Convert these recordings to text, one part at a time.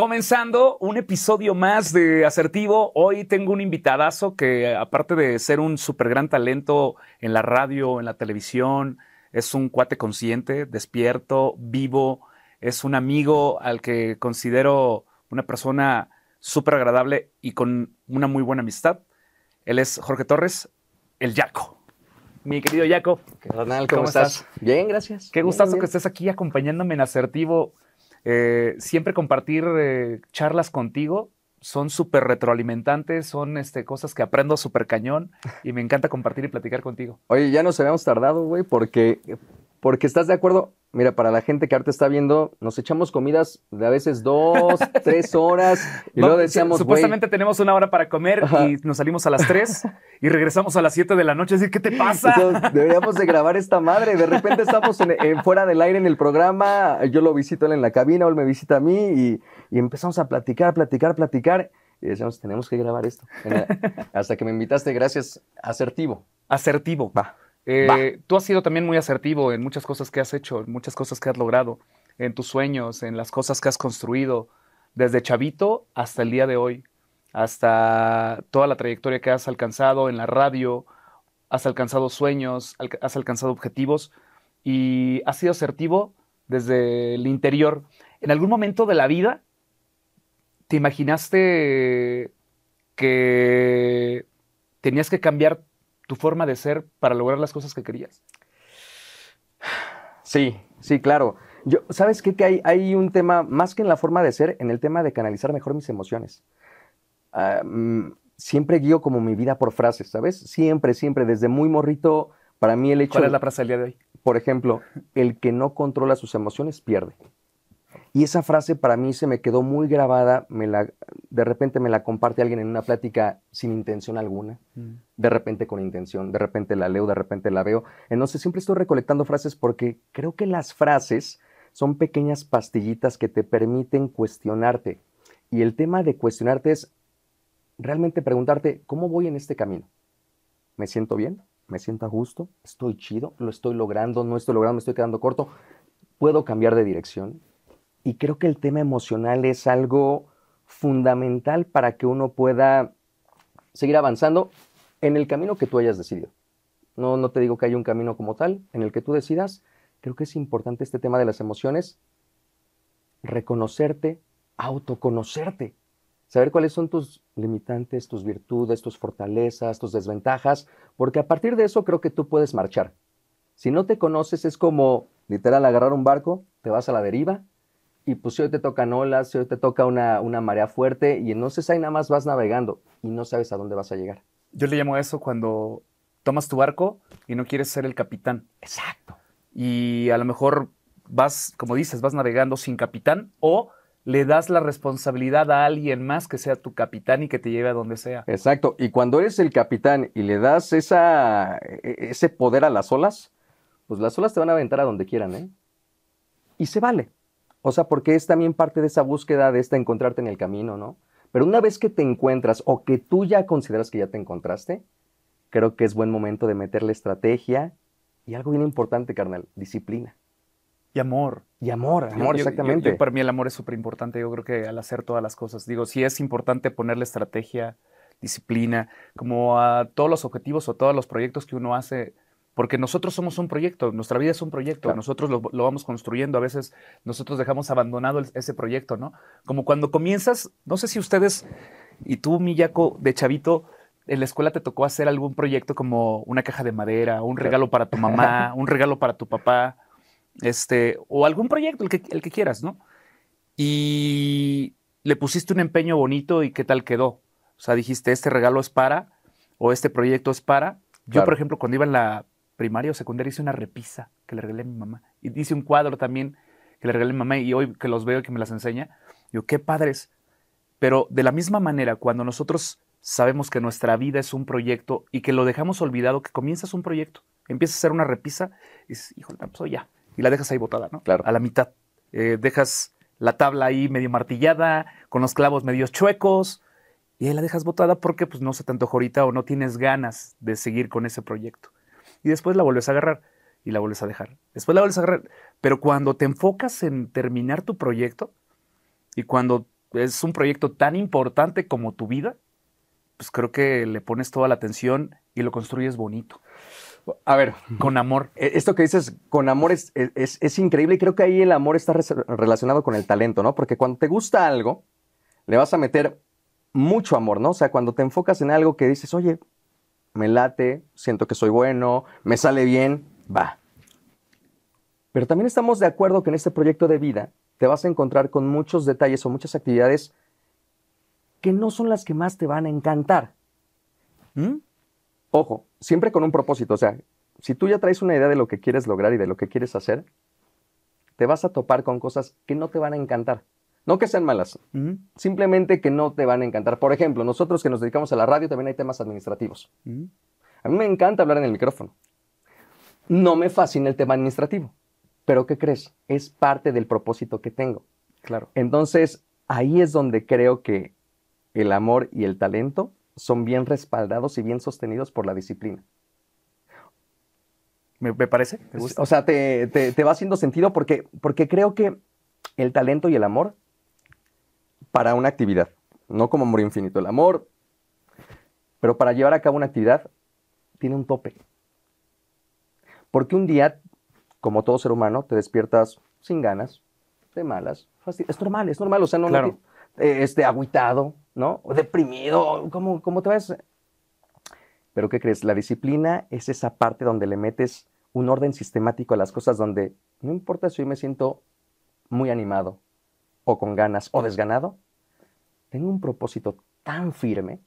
Comenzando un episodio más de Asertivo. Hoy tengo un invitadazo que, aparte de ser un súper gran talento en la radio, en la televisión, es un cuate consciente, despierto, vivo. Es un amigo al que considero una persona súper agradable y con una muy buena amistad. Él es Jorge Torres, el Yaco. Mi querido Yaco. Ronald, ¿cómo, estás? Bien, gracias. Qué Bien, gustazo bien. que estés aquí acompañándome en Asertivo. Eh, siempre compartir eh, charlas contigo son súper retroalimentantes, son este, cosas que aprendo súper cañón y me encanta compartir y platicar contigo. Oye, ya nos habíamos tardado, güey, porque, porque estás de acuerdo. Mira, para la gente que ahorita está viendo, nos echamos comidas de a veces dos, tres horas y luego Vamos, decíamos, Supuestamente tenemos una hora para comer Ajá. y nos salimos a las 3 y regresamos a las 7 de la noche. Así, ¿qué te pasa? deberíamos de grabar esta madre. De repente estamos en, en fuera del aire en el programa, yo lo visito él en la cabina, él me visita a mí y, y empezamos a platicar, platicar, platicar. Y decíamos, tenemos que grabar esto. Hasta que me invitaste, gracias, asertivo. Asertivo. Va. Eh. Tú has sido también muy asertivo en muchas cosas que has hecho, en muchas cosas que has logrado, en tus sueños, en las cosas que has construido, desde chavito hasta el día de hoy, hasta toda la trayectoria que has alcanzado en la radio, has alcanzado sueños, has alcanzado objetivos y has sido asertivo desde el interior. ¿En algún momento de la vida te imaginaste que tenías que cambiar tu forma de ser para lograr las cosas que querías? Sí, sí, claro. Yo, ¿Sabes qué? Que hay, hay un tema, más que en la forma de ser, en el tema de canalizar mejor mis emociones. Ah, mm, siempre guío como mi vida por frases, ¿sabes? Siempre, siempre, desde muy morrito, para mí el hecho, ¿Cuál es la frase del día de hoy? por ejemplo, el que no controla sus emociones pierde. Y esa frase para mí se me quedó muy grabada, me la, de repente me la comparte alguien en una plática sin intención alguna de repente con intención, de repente la leo, de repente la veo. Entonces siempre estoy recolectando frases porque creo que las frases son pequeñas pastillitas que te permiten cuestionarte. Y el tema de cuestionarte es realmente preguntarte, ¿cómo voy en este camino? ¿Me siento bien? ¿Me siento a gusto? ¿Estoy chido? ¿Lo estoy logrando? ¿No estoy logrando? ¿Me estoy quedando corto? ¿Puedo cambiar de dirección? Y creo que el tema emocional es algo fundamental para que uno pueda seguir avanzando en el camino que tú hayas decidido. No, no te digo que haya un camino como tal, en el que tú decidas. Creo que es importante este tema de las emociones, reconocerte, autoconocerte, saber cuáles son tus limitantes, tus virtudes, tus fortalezas, tus desventajas, porque a partir de eso creo que tú puedes marchar. Si no te conoces es como literal agarrar un barco, te vas a la deriva y pues si hoy te tocan olas, si hoy te toca una, una marea fuerte y entonces ahí nada más vas navegando y no sabes a dónde vas a llegar. Yo le llamo a eso cuando tomas tu barco y no quieres ser el capitán. Exacto. Y a lo mejor vas, como dices, vas navegando sin capitán o le das la responsabilidad a alguien más que sea tu capitán y que te lleve a donde sea. Exacto. Y cuando eres el capitán y le das esa, e- ese poder a las olas, pues las olas te van a aventar a donde quieran, ¿eh? Y se vale. O sea, porque es también parte de esa búsqueda de esta encontrarte en el camino, ¿no? Pero una vez que te encuentras o que tú ya consideras que ya te encontraste, creo que es buen momento de meterle estrategia y algo bien importante, carnal, disciplina. Y amor. Y amor, amor, yo- yo- exactamente. yo- para mí el amor es súper importante. Yo creo que al hacer todas las cosas, digo, sí es importante ponerle estrategia, disciplina, como a todos los objetivos o todos los proyectos que uno hace, porque nosotros somos un proyecto, nuestra vida es un proyecto, Claro. nosotros lo, lo vamos construyendo, a veces nosotros dejamos abandonado el- ese proyecto, ¿no? Como cuando comienzas, no sé si ustedes y tú, Miyako, de chavito, en la escuela te tocó hacer algún proyecto como una caja de madera, un Claro. regalo para tu mamá, un regalo para tu papá, este, o algún proyecto, el que, el que quieras, ¿no? Y le pusiste un empeño bonito y qué tal quedó. O sea, dijiste, este regalo es para, o este proyecto es para. Yo, Claro. por ejemplo, cuando iba en la primaria o secundaria, hice una repisa que le regalé a mi mamá. Y hice un cuadro también que le regalé a mi mamá y hoy que los veo y que me las enseña, digo, qué padres. Pero de la misma manera, cuando nosotros sabemos que nuestra vida es un proyecto y que lo dejamos olvidado, que comienzas un proyecto, empiezas a hacer una repisa y dices, híjole, pues hoy ya. Y la dejas ahí botada, ¿no? Claro. A la mitad. Eh, dejas la tabla ahí medio martillada, con los clavos medio chuecos, y ahí la dejas botada porque pues, no se te antojó ahorita o no tienes ganas de seguir con ese proyecto. Y después la vuelves a agarrar y la vuelves a dejar. Después la vuelves a agarrar. Pero cuando te enfocas en terminar tu proyecto y cuando es un proyecto tan importante como tu vida, pues creo que le pones toda la atención y lo construyes bonito. A ver, con amor. E, esto que dices con amor es, es, es increíble y creo que ahí el amor está relacionado con el talento, ¿no? Porque cuando te gusta algo, le vas a meter mucho amor, ¿no? O sea, cuando te enfocas en algo que dices, oye, me late, siento que soy bueno, me sale bien, va. Pero también estamos de acuerdo que en este proyecto de vida te vas a encontrar con muchos detalles o muchas actividades que no son las que más te van a encantar. ¿Mm? Ojo, siempre con un propósito. O sea, si tú ya traes una idea de lo que quieres lograr y de lo que quieres hacer, te vas a topar con cosas que no te van a encantar. No que sean malas, simplemente que no te van a encantar. Por ejemplo, nosotros que nos dedicamos a la radio también hay temas administrativos. A mí me encanta hablar en el micrófono. No me fascina el tema administrativo. Pero ¿qué crees? Es parte del propósito que tengo. Claro. Entonces, ahí es donde creo que el amor y el talento son bien respaldados y bien sostenidos por la disciplina. ¿Me, parece? O sea, te, te, va haciendo sentido porque, porque creo que el talento y el amor para una actividad, no como amor infinito, el amor, pero para llevar a cabo una actividad tiene un tope. Porque un día, como todo ser humano, te despiertas sin ganas, de malas, es normal, es normal, o sea, no, claro. Eh, este, agüitado, ¿no? O deprimido, ¿cómo, ¿cómo te ves? Pero ¿qué crees? La disciplina es esa parte donde le metes un orden sistemático a las cosas donde no importa si hoy me siento muy animado o con ganas o desganado, tengo un propósito tan firme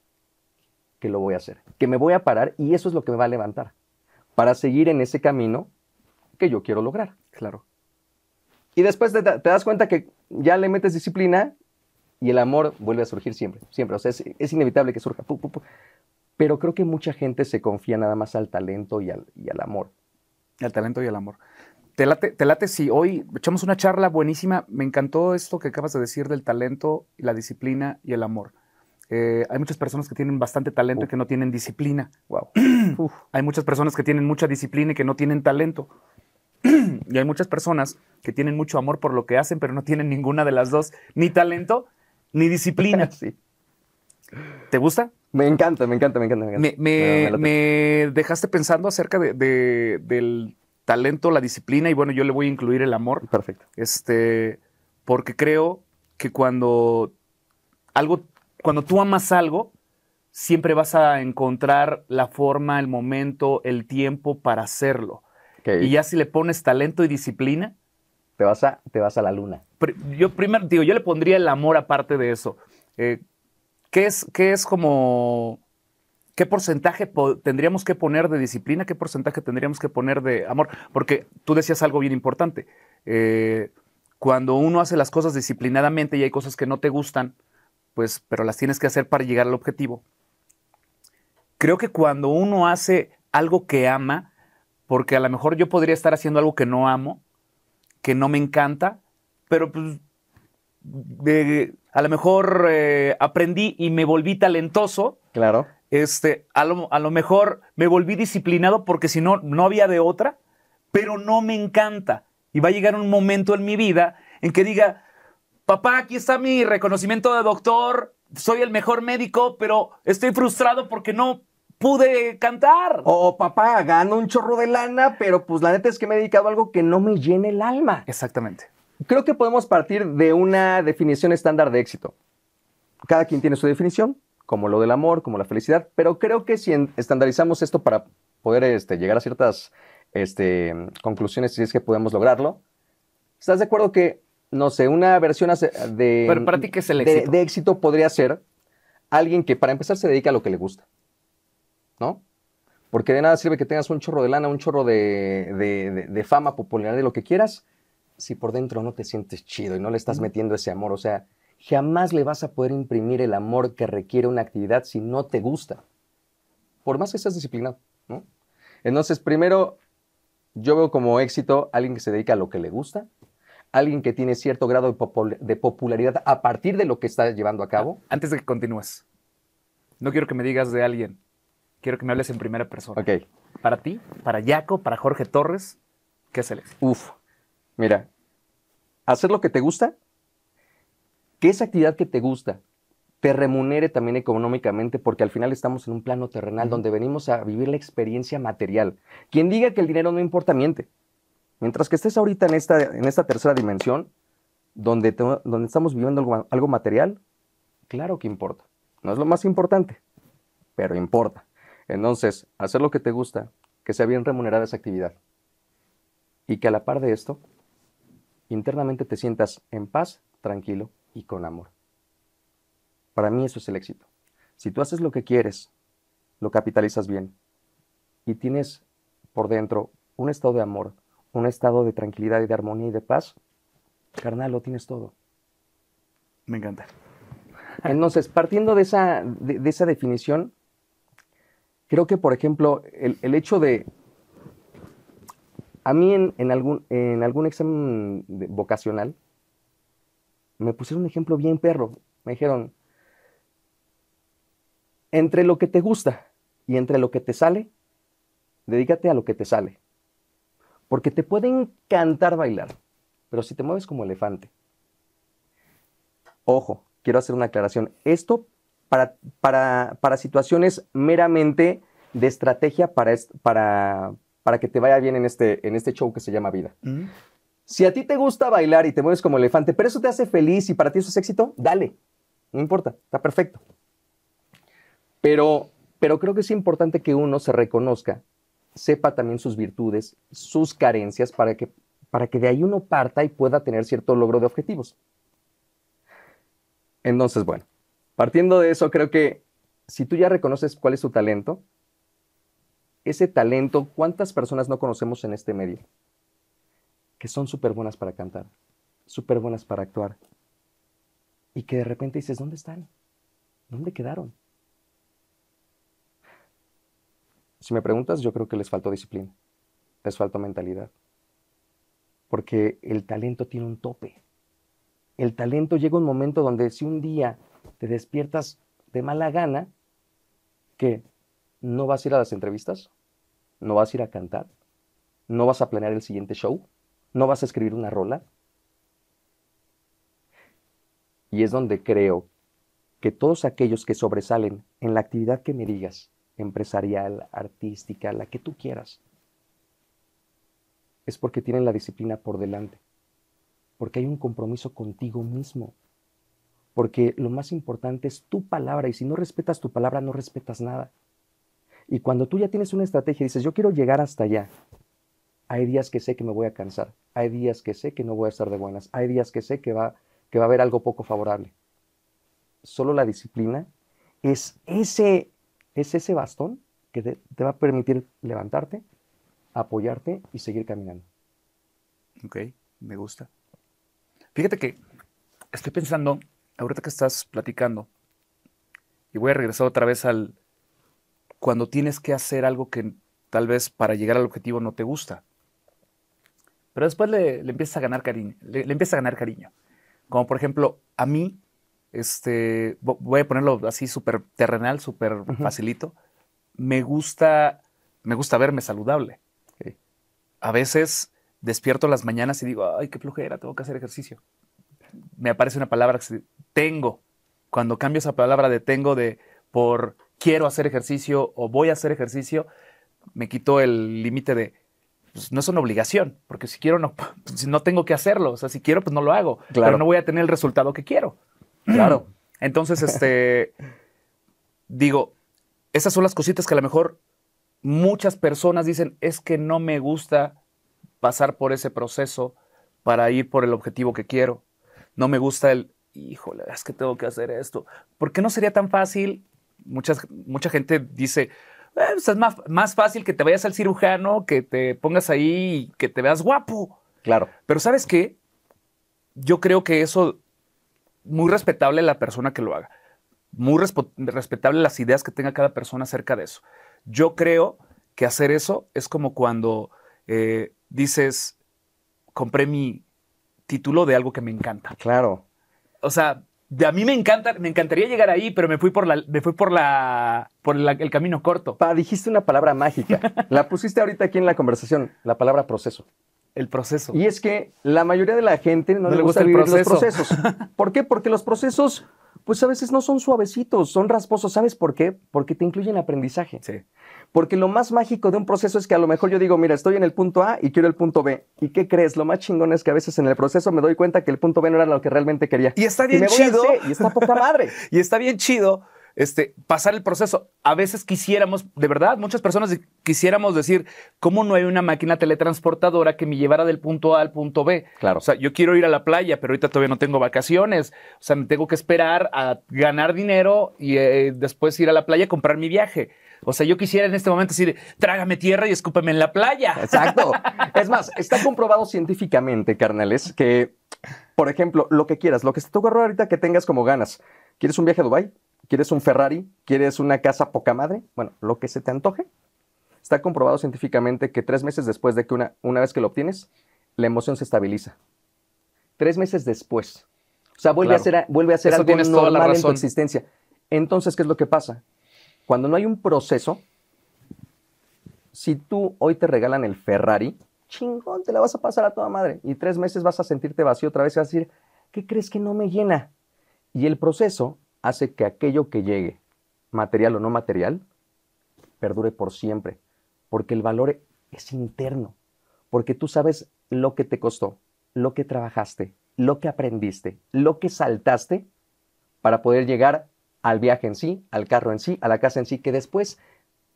que lo voy a hacer, que me voy a parar y eso es lo que me va a levantar para seguir en ese camino que yo quiero lograr. Claro. Y después te, te das cuenta que ya le metes disciplina y el amor vuelve a surgir siempre, siempre. O sea, es, inevitable que surja. Pero creo que mucha gente se confía nada más al talento y al, y al amor. Al talento y al amor. Te late, te late si hoy echamos una charla buenísima. Me encantó esto que acabas de decir del talento, la disciplina y el amor. Eh, hay muchas personas que tienen bastante talento y que no tienen disciplina. Wow. hay muchas personas que tienen mucha disciplina y que no tienen talento. y hay muchas personas que tienen mucho amor por lo que hacen, pero no tienen ninguna de las dos, ni talento ni disciplina. sí. ¿Te gusta? Me encanta, me encanta, me encanta. Me, dejaste pensando acerca de, del talento, la disciplina y bueno, yo le voy a incluir el amor. Perfecto. Este, porque creo que cuando algo, cuando tú amas algo, siempre vas a encontrar la forma, el momento, el tiempo para hacerlo. Y ya si le pones talento y disciplina, te vas a, te vas a la luna. Yo primero, digo, yo le pondría el amor aparte de eso. Eh, ¿qué, es, ¿Qué es como, qué porcentaje tendríamos que poner de disciplina? ¿Qué porcentaje tendríamos que poner de amor? Porque tú decías algo bien importante. Eh, cuando uno hace las cosas disciplinadamente y hay cosas que no te gustan, pues, pero las tienes que hacer para llegar al objetivo. Creo que cuando uno hace algo que ama, porque a lo mejor yo podría estar haciendo algo que no amo, que no me encanta, pero pues a lo mejor eh, aprendí y me volví talentoso. Claro. Este, a lo, a lo mejor me volví disciplinado porque si no, no había de otra, pero no me encanta. Y va a llegar un momento en mi vida en que diga, papá, aquí está mi reconocimiento de doctor, soy el mejor médico, pero estoy frustrado porque no pude cantar. O papá, gano un chorro de lana, pero pues la neta es que me he dedicado a algo que no me llene el alma. Exactamente. Creo que podemos partir de una definición estándar de éxito. Cada quien tiene su definición, como lo del amor, como la felicidad, pero creo que si estandarizamos esto para poder este, llegar a ciertas este, conclusiones, si es que podemos lograrlo, ¿estás de acuerdo que, no sé, una versión de, pero para ti, ¿qué es el éxito? de éxito podría ser alguien que para empezar se dedica a lo que le gusta? ¿no? Porque de nada sirve que tengas un chorro de lana, un chorro de, fama, popularidad, de lo que quieras, si por dentro no te sientes chido y no le estás metiendo ese amor. O sea, jamás le vas a poder imprimir el amor que requiere una actividad si no te gusta. Por más que seas disciplinado, ¿no? Entonces, primero, yo veo como éxito alguien que se dedica a lo que le gusta, alguien que tiene cierto grado de, popularidad a partir de lo que está llevando a cabo. Antes de que continúes, no quiero que me digas de alguien quiero que me hables en primera persona. Ok. Para ti, para Jaco, para Jorge Torres, ¿qué es el Uf, mira, hacer lo que te gusta que esa actividad que te gusta te remunere también económicamente, porque al final estamos en un plano terrenal donde venimos a vivir la experiencia material. Quien diga que el dinero no importa, miente. Mientras que estés ahorita en esta, en esta tercera dimensión, donde, donde estamos viviendo algo, algo material, claro que importa. No es lo más importante, pero importa. Entonces, hacer lo que te gusta, que sea bien remunerada esa actividad. Y que a la par de esto, internamente te sientas en paz, tranquilo y con amor. Para mí eso es el éxito. Si tú haces lo que quieres, lo capitalizas bien y tienes por dentro un estado de amor, un estado de tranquilidad y de armonía y de paz, carnal, lo tienes todo. Me encanta. Entonces, partiendo de esa, de, esa definición, creo que, por ejemplo, el, hecho de... A mí en, algún, en algún examen vocacional me pusieron un ejemplo bien perro. Me dijeron, entre lo que te gusta y entre lo que te sale, dedícate a lo que te sale. Porque te puede encantar bailar, pero si te mueves como elefante. Ojo, quiero hacer una aclaración. Esto para, situaciones meramente de estrategia para, para que te vaya bien en este, en este show que se llama vida. Si a ti te gusta bailar y te mueves como elefante, pero eso te hace feliz y para ti eso es éxito, dale. No importa, está perfecto. Pero, pero creo que es importante que uno se reconozca, sepa también sus virtudes, sus carencias, para que, para que de ahí uno parta y pueda tener cierto logro de objetivos. Entonces, bueno, partiendo de eso, creo que si tú ya reconoces cuál es tu talento, ese talento, ¿cuántas personas no conocemos en este medio? Que son súper buenas para cantar, súper buenas para actuar. Y que de repente dices, ¿dónde están? ¿Dónde quedaron? Si me preguntas, yo creo que les faltó disciplina, les faltó mentalidad. Porque el talento tiene un tope. El talento llega un momento donde si un día te despiertas de mala gana, que no vas a ir a las entrevistas, no vas a ir a cantar, no vas a planear el siguiente show, no vas a escribir una rola. Y es donde creo que todos aquellos que sobresalen en la actividad que me digas, empresarial, artística, la que tú quieras, es porque tienen la disciplina por delante, porque hay un compromiso contigo mismo, porque lo más importante es tu palabra y si no respetas tu palabra no respetas nada. Y cuando tú ya tienes una estrategia y dices, yo quiero llegar hasta allá, hay días que sé que me voy a cansar, hay días que sé que no voy a estar de buenas, hay días que sé que va, que va a haber algo poco favorable. Solo la disciplina es ese es ese bastón que te, va a permitir levantarte, apoyarte y seguir caminando. Ok, me gusta. Fíjate que estoy pensando, ahorita que estás platicando, y voy a regresar otra vez al cuando tienes que hacer algo que tal vez para llegar al objetivo no te gusta. Pero después le, empiezas a ganar cariño, le, empieza a ganar cariño. Como por ejemplo, a mí este, voy a ponerlo así súper terrenal, súper facilito. Me gusta, me gusta verme saludable. A veces despierto las mañanas y digo, ay, qué flojera, tengo que hacer ejercicio. Me aparece una palabra que tengo. Cuando cambio esa palabra de tengo de por quiero hacer ejercicio o voy a hacer ejercicio, me quito el límite de pues, no es una obligación, porque si quiero no, no tengo que hacerlo, o sea, si quiero pues no lo hago, pero no voy a tener el resultado que quiero. Claro. Entonces, este, digo, esas son las cositas que a lo mejor muchas personas dicen, es que no me gusta pasar por ese proceso para ir por el objetivo que quiero. No me gusta el, híjole, es que tengo que hacer esto. ¿Por qué no sería tan fácil? Muchas, mucha gente dice, eh, pues, es más, más fácil que te vayas al cirujano, que te pongas ahí y que te veas guapo. Claro. Pero ¿sabes qué? Yo creo que eso muy respetable la persona que lo haga. Muy respetable las ideas que tenga cada persona acerca de eso. Yo creo que hacer eso es como cuando eh, dices, compré mi título de algo que me encanta. Claro. O sea, a mí me encanta, me encantaría llegar ahí, pero me fui por la, me fui por la, por el camino corto. Pa, dijiste una palabra mágica. la pusiste ahorita aquí en la conversación, la palabra proceso. el proceso. Y es que la mayoría de la gente no, No le gusta, vivir los proceso. procesos. ¿Por qué? Porque los procesos, pues a veces no son suavecitos, pues a veces no son suavecitos, son rasposos. ¿Sabes por qué? Porque te incluyen aprendizaje. Sí. Porque lo más mágico de un proceso es que a lo mejor yo digo, mira, estoy en el punto A y quiero el punto B. ¿Y qué crees? Lo más chingón es que a veces en el proceso me doy cuenta que el punto B no era lo que realmente quería. Y está bien me voy al chido. C, y está poca madre. Y está bien chido este, pasar el proceso. A veces quisiéramos, de verdad, muchas personas quisiéramos decir, ¿cómo no hay una máquina teletransportadora que me llevara del punto A al punto B? Claro. O sea, yo quiero ir a la playa, pero ahorita todavía no tengo vacaciones. O sea, me tengo que esperar a ganar dinero y eh, después ir a la playa a comprar mi viaje. O sea, yo quisiera en este momento decir, trágame tierra y escúpeme en la playa. Exacto. Es más, está comprobado científicamente, carnales, que, por ejemplo, lo que quieras, lo que se te ocurra ahorita que tengas como ganas. ¿Quieres un viaje a Dubái? ¿Quieres un Ferrari? ¿Quieres una casa poca madre? Bueno, lo que se te antoje. Está comprobado científicamente que tres meses después de que una, una vez que lo obtienes, la emoción se estabiliza. Tres meses después. O sea, vuelve Claro. a ser, vuelve a ser algo normal en tu existencia. Entonces, ¿qué es lo que pasa? Cuando no hay un proceso, si tú hoy te regalan el Ferrari, chingón, te la vas a pasar a toda madre. Y tres meses vas a sentirte vacío otra vez y vas a decir, ¿qué crees que no me llena? Y el proceso hace que aquello que llegue, material o no material, perdure por siempre. Porque el valor es interno. Porque tú sabes lo que te costó, lo que trabajaste, lo que aprendiste, lo que saltaste para poder llegar al viaje en sí, al carro en sí, a la casa en sí, que después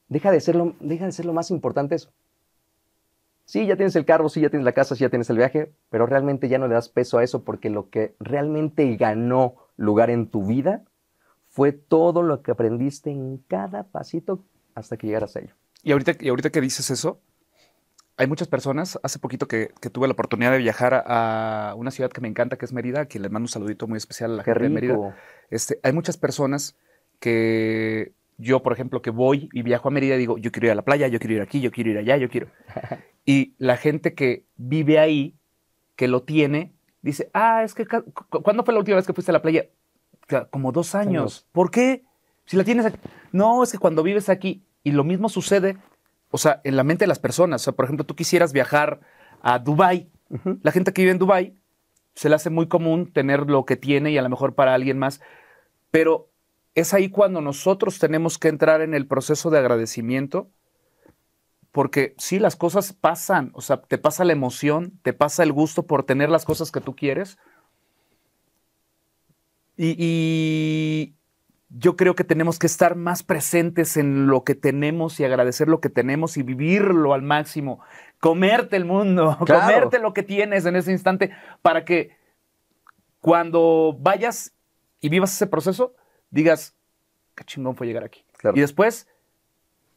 deja de ser lo, deja de ser lo más importante eso. Sí, ya tienes el carro, sí, ya tienes la casa, sí, ya tienes el viaje, pero realmente ya no le das peso a eso porque lo que realmente ganó lugar en tu vida fue todo lo que aprendiste en cada pasito hasta que llegaras a ello. Y ahorita, y ahorita que dices eso, hay muchas personas, hace poquito que, que tuve la oportunidad de viajar a, una ciudad que me encanta, que es Mérida, a quien le mando un saludito muy especial a la Qué gente de Mérida. Este, hay muchas personas que yo, por ejemplo, que voy y viajo a Mérida digo, yo quiero ir a la playa, yo quiero ir aquí, yo quiero ir allá, yo quiero. Y la gente que vive ahí, que lo tiene, dice, ah, es que, ¿cuándo fue la última vez que fuiste a la playa? "Ca- Como dos años. ¿Por qué? Si la tienes aquí. No, es que cuando vives aquí, y lo mismo sucede, o sea, en la mente de las personas. O sea, por ejemplo, tú quisieras viajar a Dubái. La gente que vive en Dubái se le hace muy común tener lo que tiene y a lo mejor para alguien más. Pero es ahí cuando nosotros tenemos que entrar en el proceso de agradecimiento, porque sí, las cosas pasan, o sea, te pasa la emoción, te pasa el gusto por tener las cosas que tú quieres. Y, y yo creo que tenemos que estar más presentes en lo que tenemos y agradecer lo que tenemos y vivirlo al máximo. Comerte el mundo, Claro. comerte lo que tienes en ese instante para que cuando vayas y vivas ese proceso, digas, qué chingón fue llegar aquí. Claro. Y después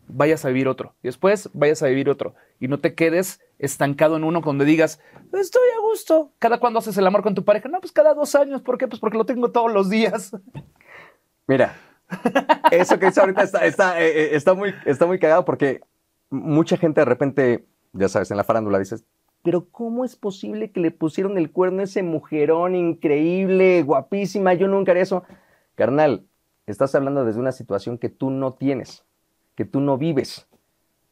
vayas a vivir otro. Y después vayas a vivir otro. Y no te quedes estancado en uno donde digas, estoy a gusto. ¿Cada cuándo haces el amor con tu pareja? No, pues cada dos años. ¿Por qué? Pues porque lo tengo todos los días. Mira, eso que dice ahorita está, está, eh, eh, está, muy, está muy cagado porque mucha gente de repente, ya sabes, en la farándula dices, pero ¿cómo es posible que le pusieron el cuerno a ese mujerón increíble, guapísima? Yo nunca haría eso. Carnal, estás hablando desde una situación que tú no tienes, que tú no vives.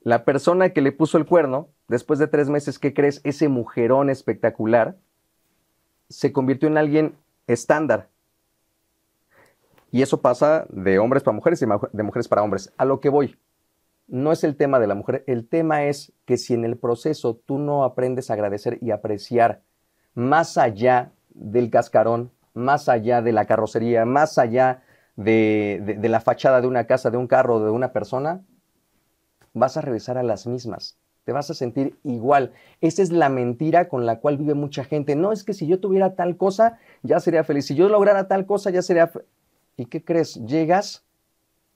La persona que le puso el cuerno, después de tres meses, ¿qué crees? Ese mujerón espectacular se convirtió en alguien estándar, y eso pasa de hombres para mujeres y de mujeres para hombres. A lo que voy, no es el tema de la mujer, el tema es que si en el proceso tú no aprendes a agradecer y apreciar más allá del cascarón, más allá de la carrocería, más allá de, de- de la fachada de una casa, de un carro, de una persona, vas a regresar a las mismas. Te vas a sentir igual. Esa es la mentira con la cual vive mucha gente. No es que si yo tuviera tal cosa, ya sería feliz. Si yo lograra tal cosa, ya sería... ¿Y qué crees? Llegas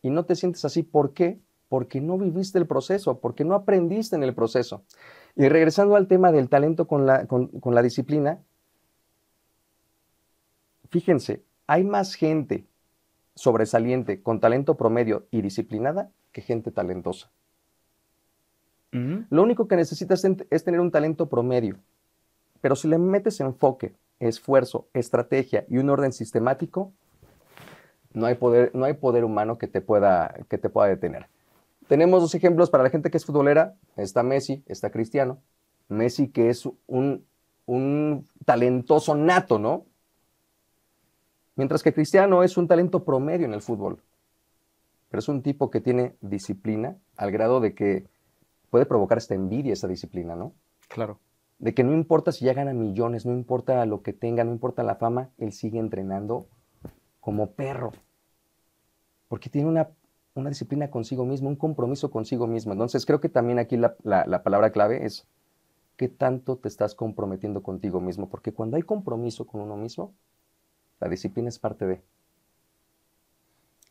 y no te sientes así. ¿Por qué? Porque no viviste el proceso, porque no aprendiste en el proceso. Y regresando al tema del talento con la, con, con la disciplina, fíjense, hay más gente sobresaliente con talento promedio y disciplinada que gente talentosa. Lo único que necesitas es tener un talento promedio. Pero si le metes enfoque, esfuerzo, estrategia y un orden sistemático, no hay poder, no hay poder humano que te, pueda, que te pueda detener. Tenemos dos ejemplos para la gente que es futbolera. Está Messi, está Cristiano. Messi que es un, un talentoso nato, ¿no? Mientras que Cristiano es un talento promedio en el fútbol. Pero es un tipo que tiene disciplina al grado de que puede provocar esta envidia esa disciplina, ¿no? Claro. De que no importa si ya gana millones, no importa lo que tenga, no importa la fama, él sigue entrenando como perro. Porque tiene una, una disciplina consigo mismo, un compromiso consigo mismo. Entonces creo que también aquí la, la palabra clave es qué tanto te estás comprometiendo contigo mismo. Porque cuando hay compromiso con uno mismo, la disciplina es parte de.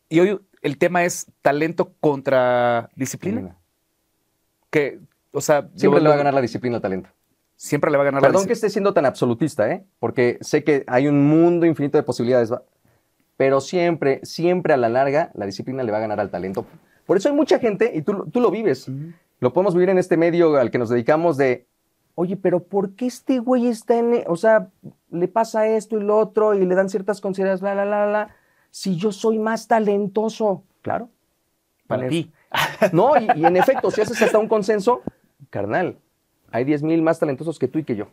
Y hoy el tema es talento contra disciplina. Que, o sea, siempre le va a ganar la disciplina al talento. Siempre le va a ganar la Perdón que esté siendo tan absolutista, ¿eh? Porque sé que hay un mundo infinito de posibilidades, pero siempre, siempre a la larga, la disciplina le va a ganar al talento. Por eso hay mucha gente, y tú, tú lo vives, lo podemos vivir en este medio al que nos dedicamos de oye, pero ¿por qué este güey está en, e-? o sea, le pasa esto y lo otro y le dan ciertas consideraciones, la, la, la, la, si yo soy más talentoso? Claro. Para ti. No, y, en efecto, si haces hasta un consenso, carnal, hay 10 mil más talentosos que tú y que yo.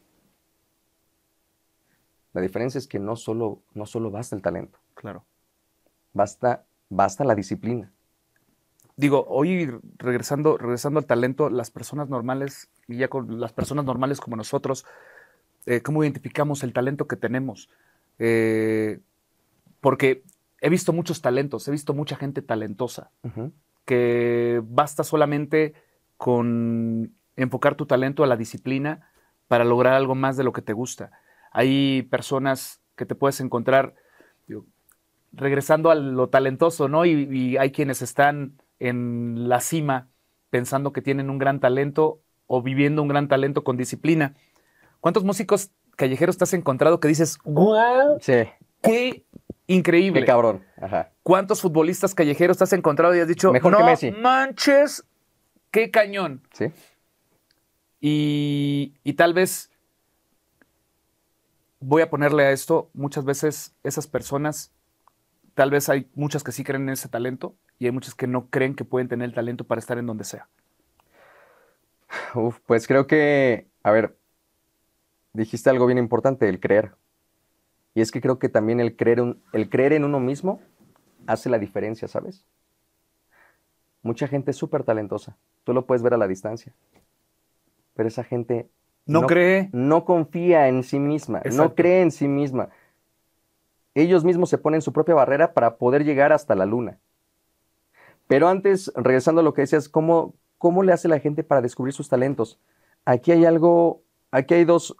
La diferencia es que no solo, no solo basta el talento. Claro. Basta, basta la disciplina digo, hoy regresando, regresando al talento, las personas normales, y ya con las personas normales como nosotros, eh, ¿cómo identificamos el talento que tenemos? Eh, porque he visto muchos talentos, he visto mucha gente talentosa, que basta solamente con enfocar tu talento a la disciplina para lograr algo más de lo que te gusta. Hay personas que te puedes encontrar, regresando a lo talentoso, ¿no? y hay quienes están en la cima pensando que tienen un gran talento o viviendo un gran talento con disciplina. ¿Cuántos músicos callejeros te has encontrado que dices, wow, sí. qué increíble? Qué cabrón. ¿Cuántos futbolistas callejeros te has encontrado y has dicho, Mejor no que Messi. manches, qué cañón? Sí. Y, y tal vez voy a ponerle a esto, muchas veces esas personas, tal vez hay muchas que sí creen en ese talento, y hay muchos que no creen que pueden tener el talento para estar en donde sea. Uf, pues creo que, a ver, dijiste algo bien importante, el creer. Y es que creo que también el creer, el creer en uno mismo hace la diferencia, ¿sabes? Mucha gente es súper talentosa, tú lo puedes ver a la distancia, pero esa gente no, cree, no confía en sí misma, no cree en sí misma. Ellos mismos se ponen su propia barrera para poder llegar hasta la luna. Pero antes, regresando a lo que decías, ¿cómo, cómo le hace la gente para descubrir sus talentos? Aquí hay algo, aquí hay dos,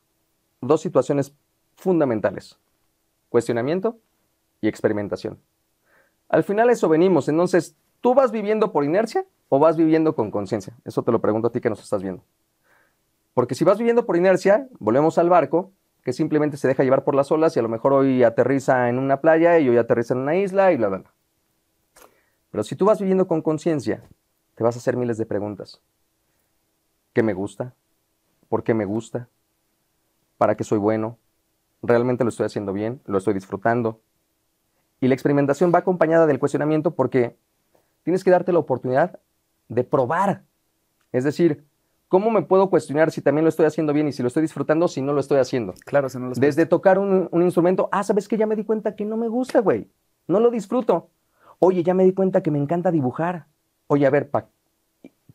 dos situaciones fundamentales. Cuestionamiento y experimentación. Al final eso venimos. Entonces, ¿tú vas viviendo por inercia o vas viviendo con conciencia? Eso te lo pregunto a ti que nos estás viendo. Porque si vas viviendo por inercia, volvemos al barco, que simplemente se deja llevar por las olas y a lo mejor hoy aterriza en una playa y hoy aterriza en una isla y bla, bla, bla. Pero si tú vas viviendo con conciencia, te vas a hacer miles de preguntas. ¿Qué me gusta? ¿Por qué me gusta? ¿Para qué soy bueno? ¿Realmente lo estoy haciendo bien? ¿Lo estoy disfrutando? Y la experimentación va acompañada del cuestionamiento porque tienes que darte la oportunidad de probar. Es decir, ¿cómo me puedo cuestionar si también lo estoy haciendo bien y si lo estoy disfrutando si no lo estoy haciendo? Claro, si no lo estoy Desde tocar un, un instrumento, ah, ¿sabes que Ya me di cuenta que no me gusta, güey. No lo disfruto. Oye, ya me di cuenta que me encanta dibujar. Oye, a ver,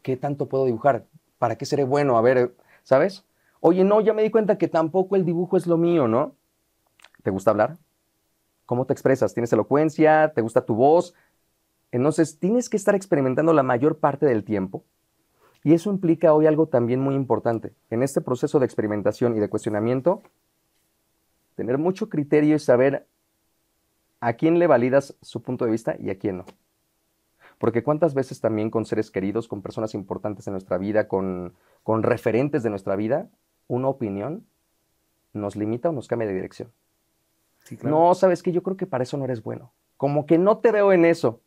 ¿qué tanto puedo dibujar? ¿Para qué seré bueno? A ver, ¿sabes? Oye, no, ya me di cuenta que tampoco el dibujo es lo mío, ¿no? ¿Te gusta hablar? ¿Cómo te expresas? ¿Tienes elocuencia? ¿Te gusta tu voz? Entonces, tienes que estar experimentando la mayor parte del tiempo. Y eso implica hoy algo también muy importante. En este proceso de experimentación y de cuestionamiento, tener mucho criterio y saber a quién le validas su punto de vista y a quién no. Porque cuántas veces también con seres queridos, con personas importantes en nuestra vida, con, con referentes de nuestra vida, una opinión nos limita o nos cambia de dirección. No, sabes que yo creo que para eso no eres bueno. Como que no te veo en eso.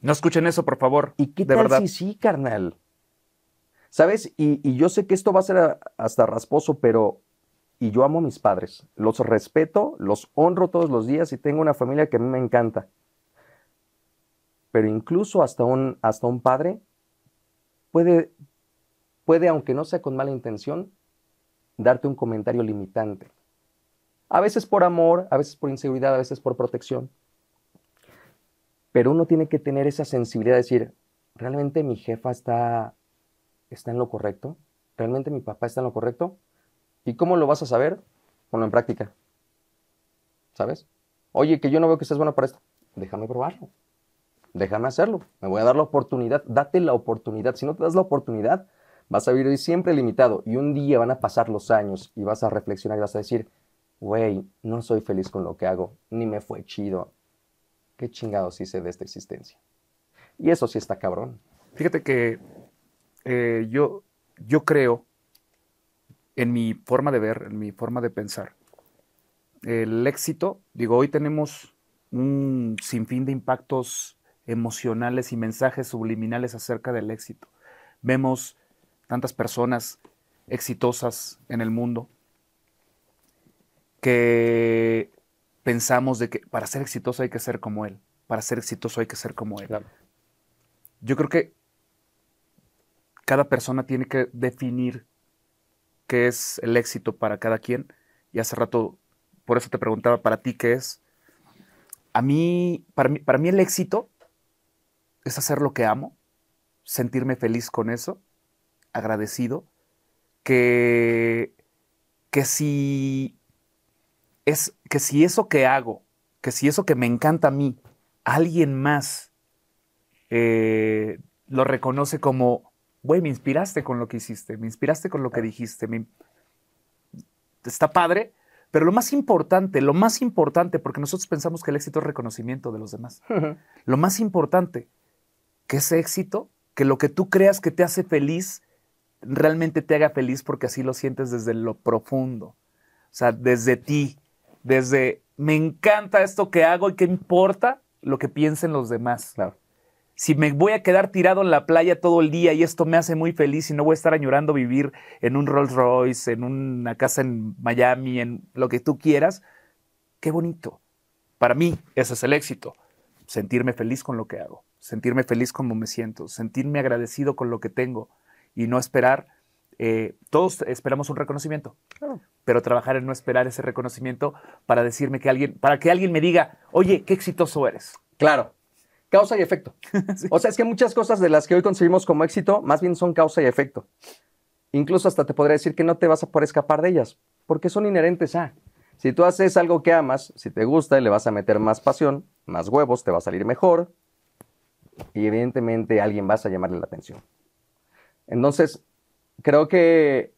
No escuchen eso, por favor. ¿Y qué tal si sí, carnal? ¿Sabes? Y, y, yo sé que esto va a ser hasta rasposo, pero y yo amo a mis padres. Los respeto, los honro todos los días y tengo una familia que a mí me encanta. Pero incluso hasta un, hasta un padre puede, puede, aunque no sea con mala intención, darte un comentario limitante. A veces por amor, a veces por inseguridad, a veces por protección. Pero uno tiene que tener esa sensibilidad de decir, ¿realmente mi jefa está, está en lo correcto? ¿Realmente mi papá está en lo correcto? ¿Y cómo lo vas a saber? Ponlo en práctica. ¿Sabes? Oye, que yo no veo que estés bueno para esto. Déjame probarlo. Déjame hacerlo. Me voy a dar la oportunidad. Date la oportunidad. Si no te das la oportunidad, vas a vivir siempre limitado. Y un día van a pasar los años y vas a reflexionar y vas a decir, güey, no soy feliz con lo que hago. Ni me fue chido. ¿Qué chingados hice de esta existencia? Y eso sí está cabrón. Fíjate que eh, yo, yo creo en mi forma de ver, en mi forma de pensar, el éxito, digo, hoy tenemos un sinfín de impactos emocionales y mensajes subliminales acerca del éxito. Vemos tantas personas exitosas en el mundo que pensamos de que para ser exitoso hay que ser como él, para ser exitoso hay que ser como él. Yo creo que cada persona tiene que definir qué es el éxito para cada quien. Y hace rato, por eso te preguntaba para ti qué es. A mí, para mí, para mí el éxito es hacer lo que amo, sentirme feliz con eso, agradecido, que, que si es que si eso que hago, que si eso que me encanta a mí, alguien más eh, lo reconoce como güey, me inspiraste con lo que hiciste, me inspiraste con lo que dijiste. Está padre, pero lo más importante, lo más importante, porque nosotros pensamos que el éxito es reconocimiento de los demás. Lo más importante, que ese éxito, que lo que tú creas que te hace feliz, realmente te haga feliz porque así lo sientes desde lo profundo. O sea, desde ti, desde me encanta esto que hago y qué importa lo que piensen los demás. Claro si me voy a quedar tirado en la playa todo el día y esto me hace muy feliz y no voy a estar añorando vivir en un Rolls Royce, en una casa en Miami, en lo que tú quieras, qué bonito. Para mí, ese es el éxito. Sentirme feliz con lo que hago, sentirme feliz como me siento, sentirme agradecido con lo que tengo y no esperar. Eh, todos esperamos un reconocimiento, pero trabajar en no esperar ese reconocimiento para decirme que alguien, para que alguien me diga, oye, qué exitoso eres. Claro, Causa y efecto. O sea, es que muchas cosas de las que hoy concebimos como éxito, más bien son causa y efecto. Incluso hasta te podría decir que no te vas a poder escapar de ellas, porque son inherentes a. Si tú haces algo que amas, si te gusta y le vas a meter más pasión, más huevos, te va a salir mejor. Y evidentemente alguien vas a llamarle la atención. Entonces, creo que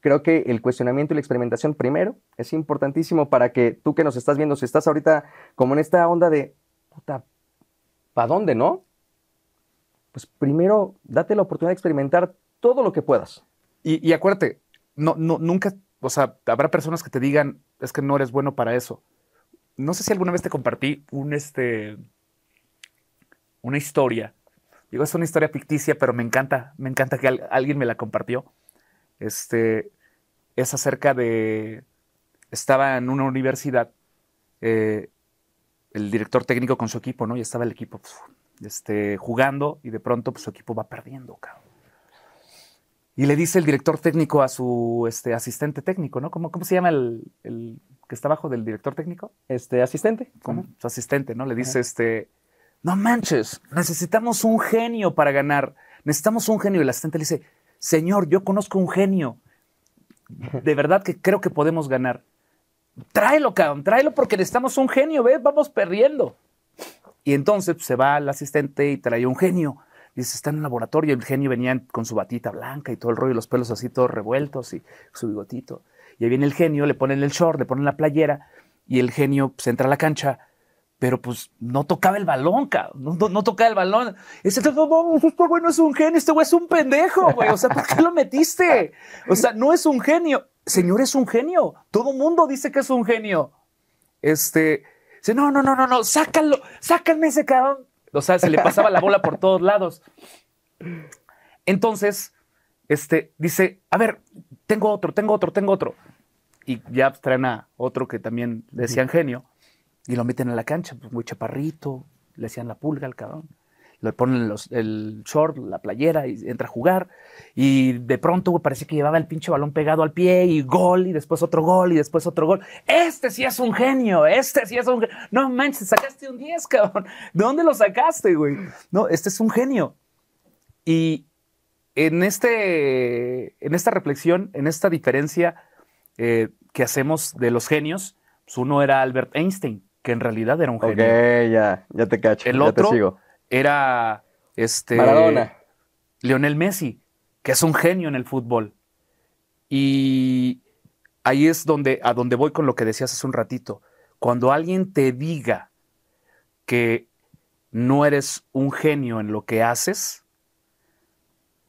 creo que el cuestionamiento y la experimentación primero es importantísimo para que tú que nos estás viendo, si estás ahorita como en esta onda de, puta, ¿Para dónde, no? Pues primero, date la oportunidad de experimentar todo lo que puedas. Y, acuérdate, no, no, nunca, o sea, habrá personas que te digan, es que no eres bueno para eso. No sé si alguna vez te compartí un, este, una historia. Digo, es una historia ficticia, pero me encanta, me encanta que alguien me la compartió. Este, es acerca de, estaba en una universidad eh, el director técnico con su equipo, ¿no? Y estaba el equipo pues, este, jugando y de pronto pues, su equipo va perdiendo, cabrón. Y le dice el director técnico a su este, asistente técnico, ¿no? ¿Cómo, cómo se llama el, que está abajo del director técnico? Este, asistente. ¿Cómo? Su asistente, ¿no? Le dice, este, no manches, necesitamos un genio para ganar. Necesitamos un genio. Y el asistente le dice, señor, yo conozco un genio. De verdad que creo que podemos ganar. Tráelo, cabrón, tráelo porque necesitamos un genio, ¿ves? Vamos perdiendo. Y entonces pues, se va el asistente y trae un genio. Dice, está en el laboratorio. El genio venía con su batita blanca y todo el rollo, los pelos así todos revueltos y su bigotito. Y ahí viene el genio, le ponen el short, le ponen la playera y el genio pues, entra a la cancha, pero pues no tocaba el balón, cabrón. No, tocaba el balón. No, no, este güey no es un genio, este güey es un pendejo, güey. O sea, ¿por qué lo metiste? O sea, no es un genio. Señor es un genio. Todo mundo dice que es un genio. Este, dice, no, no, no, no, no, sácalo, sácame ese cabrón. O sea, se le pasaba la bola por todos lados. Entonces, este, dice, a ver, tengo otro, tengo otro, tengo otro. Y ya traen a otro que también decían genio y lo meten a la cancha, pues muy chaparrito, le hacían la pulga al cabrón. le ponen los- el short, la playera y entra a jugar. Y de pronto, güey, parecía que llevaba el pinche balón pegado al pie y gol, y después otro gol, y después otro gol. Este sí es un genio, este sí es un genio. No manches, sacaste un 10, cabrón. ¿De dónde lo sacaste, güey? No, este es un genio. Y en, este, en esta reflexión, en esta diferencia eh, que hacemos de los genios, pues uno era Albert Einstein, que en realidad era un Ok, genio. ya, ya te cacho. El ya otro te sigo. Era este Maradona. Lionel Messi, que es un genio en el fútbol. Y ahí es donde, a donde voy con lo que decías hace un ratito. Cuando alguien te diga que no eres un genio en lo que haces,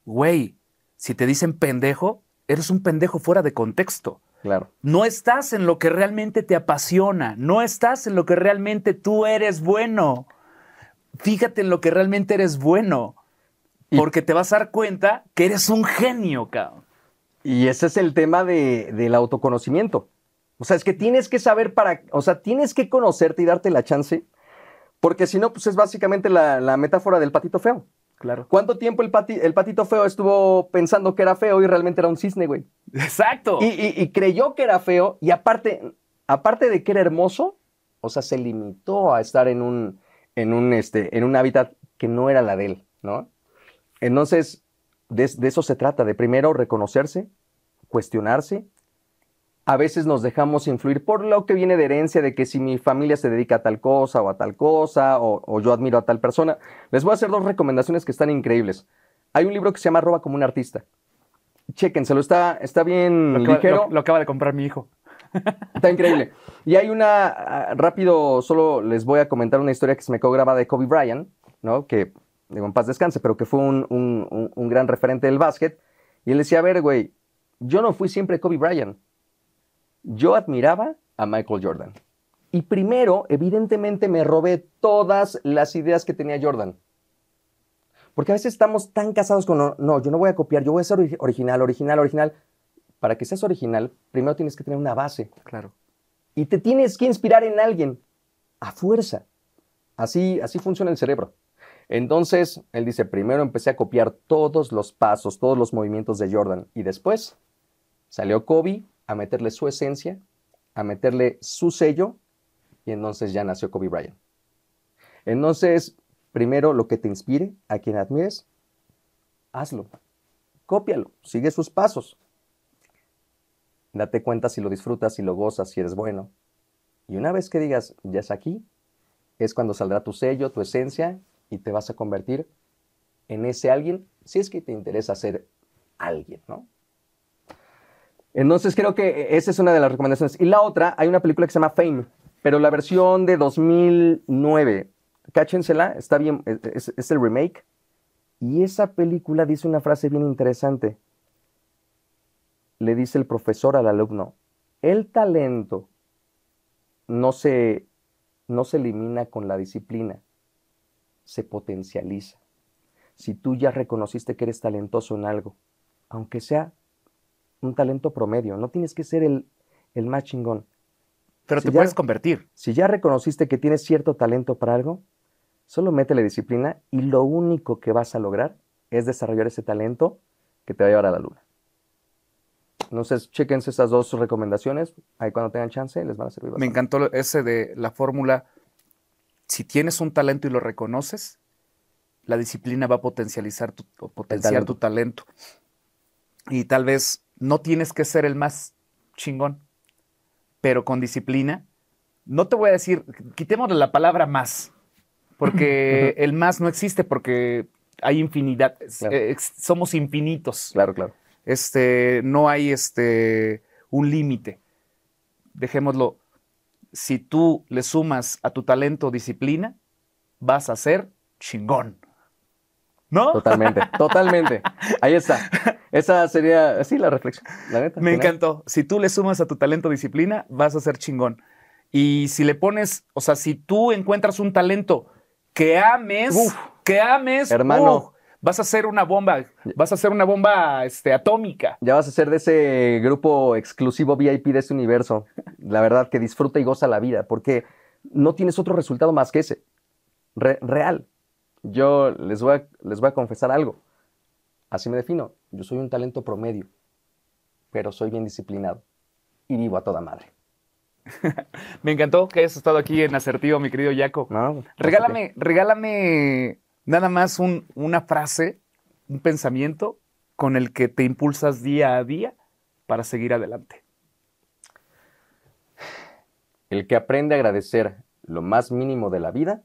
güey, si te dicen pendejo, eres un pendejo fuera de contexto. Claro. No estás en lo que realmente te apasiona, no estás en lo que realmente tú eres bueno. Fíjate en lo que realmente eres bueno, Y- porque te vas a dar cuenta que eres un genio, cabrón. Y ese es el tema de- del autoconocimiento. O sea, es que tienes que saber para, o sea, tienes que conocerte y darte la chance, porque si no, pues es básicamente la, la metáfora del patito feo. Claro. ¿Cuánto tiempo el, pati- el patito feo estuvo pensando que era feo y realmente era un cisne, güey? Exacto. Y, y- y creyó que era feo y aparte, aparte de que era hermoso, o sea, se limitó a estar en un, en un, este, en un hábitat que no era la de él, ¿no? Entonces, de, de eso se trata, de primero reconocerse, cuestionarse. A veces nos dejamos influir por lo que viene de herencia, de que si mi familia se dedica a tal cosa o a tal cosa, o, o yo admiro a tal persona. Les voy a hacer dos recomendaciones que están increíbles. Hay un libro que se llama Roba como un artista. Chéquenselo, está, está bien lo, acaba, ligero. lo- lo acaba de comprar mi hijo. Está increíble. Y hay una, ah, rápido, solo les voy a comentar una historia que se me quedó grabada de Kobe Bryant, ¿no? Que, digo, en paz descanse, pero que fue un, un- un- un gran referente del básquet. Y él decía, a ver, güey, yo no fui siempre Kobe Bryant. Yo admiraba a Michael Jordan. Y primero, evidentemente, me robé todas las ideas que tenía Jordan. Porque a veces estamos tan casados con, no, no, yo no voy a copiar, yo voy a ser ori- original, original, original. Para que seas original, primero tienes que tener una base. Claro. Y te tienes que inspirar en alguien, a fuerza. Así, así funciona el cerebro. Entonces, él dice, primero empecé a copiar todos los pasos, todos los movimientos de Jordan. Y después salió Kobe a meterle su esencia, a meterle su sello, y entonces ya nació Kobe Bryant. Entonces, primero lo que te inspire, a quien admires, hazlo. Cópialo, sigue sus pasos. Date cuenta si lo disfrutas, si lo gozas, si eres bueno. Y una vez que digas, ya es aquí, es cuando saldrá tu sello, tu esencia, y te vas a convertir en ese alguien, si es que te interesa ser alguien, ¿no? Entonces creo que esa es una de las recomendaciones. Y la otra, hay una película que se llama Fame, pero la versión de 2009. Cáchensela, está bien, es, es el remake. Y esa película dice una frase bien interesante. Le dice el profesor al alumno, el talento no se, no se elimina con la disciplina, se potencializa. Si tú ya reconociste que eres talentoso en algo, aunque sea un talento promedio, no tienes que ser el, el más chingón. Pero Si te ya- puedes convertir. Si ya reconociste que tienes cierto talento para algo, solo métele disciplina y lo único que vas a lograr es desarrollar ese talento que te va a llevar a la luna. Entonces, chequense estas dos recomendaciones. Ahí cuando tengan chance les van a servir Me encantó ese de la fórmula. Si tienes un talento y lo reconoces, la disciplina va a potencializar tu, o potenciar talento. tu talento. Y tal vez no tienes que ser el más chingón, pero con disciplina. No te voy a decir, quitémosle la palabra más, porque el más no existe, porque hay infinidad, Claro. eh, somos infinitos Claro, claro. este, no hay este, un límite. Dejémoslo. Si tú le sumas a tu talento disciplina, vas a ser chingón. ¿No? Totalmente, totalmente. Ahí está. Esa sería, sí, la reflexión. La neta. Me final. encantó. Si tú le sumas a tu talento disciplina, vas a ser chingón. Y si le pones, o sea, si tú encuentras un talento que ames, Uf. que ames, Hermano. uf, vas a ser una bomba, vas a ser una bomba este, atómica. Ya vas a ser de ese grupo exclusivo VIP de este universo. La verdad, que disfruta y goza la vida, porque no tienes otro resultado más que ese. Re- real. Yo les voy, a, les voy a confesar algo. Así me defino. Yo soy un talento promedio, pero soy bien disciplinado y vivo a toda madre. me encantó que hayas estado aquí en Asertivo, mi querido Jaco. No, regálame, regálame nada más una frase, un pensamiento con el que te impulsas día a día para seguir adelante. El que aprende a agradecer lo más mínimo de la vida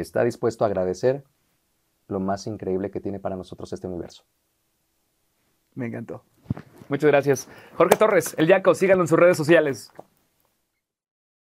está dispuesto a agradecer lo más increíble que tiene para nosotros este universo. Me encantó. Muchas gracias. Jorge Torres, el Yaco, síganlo en sus redes sociales.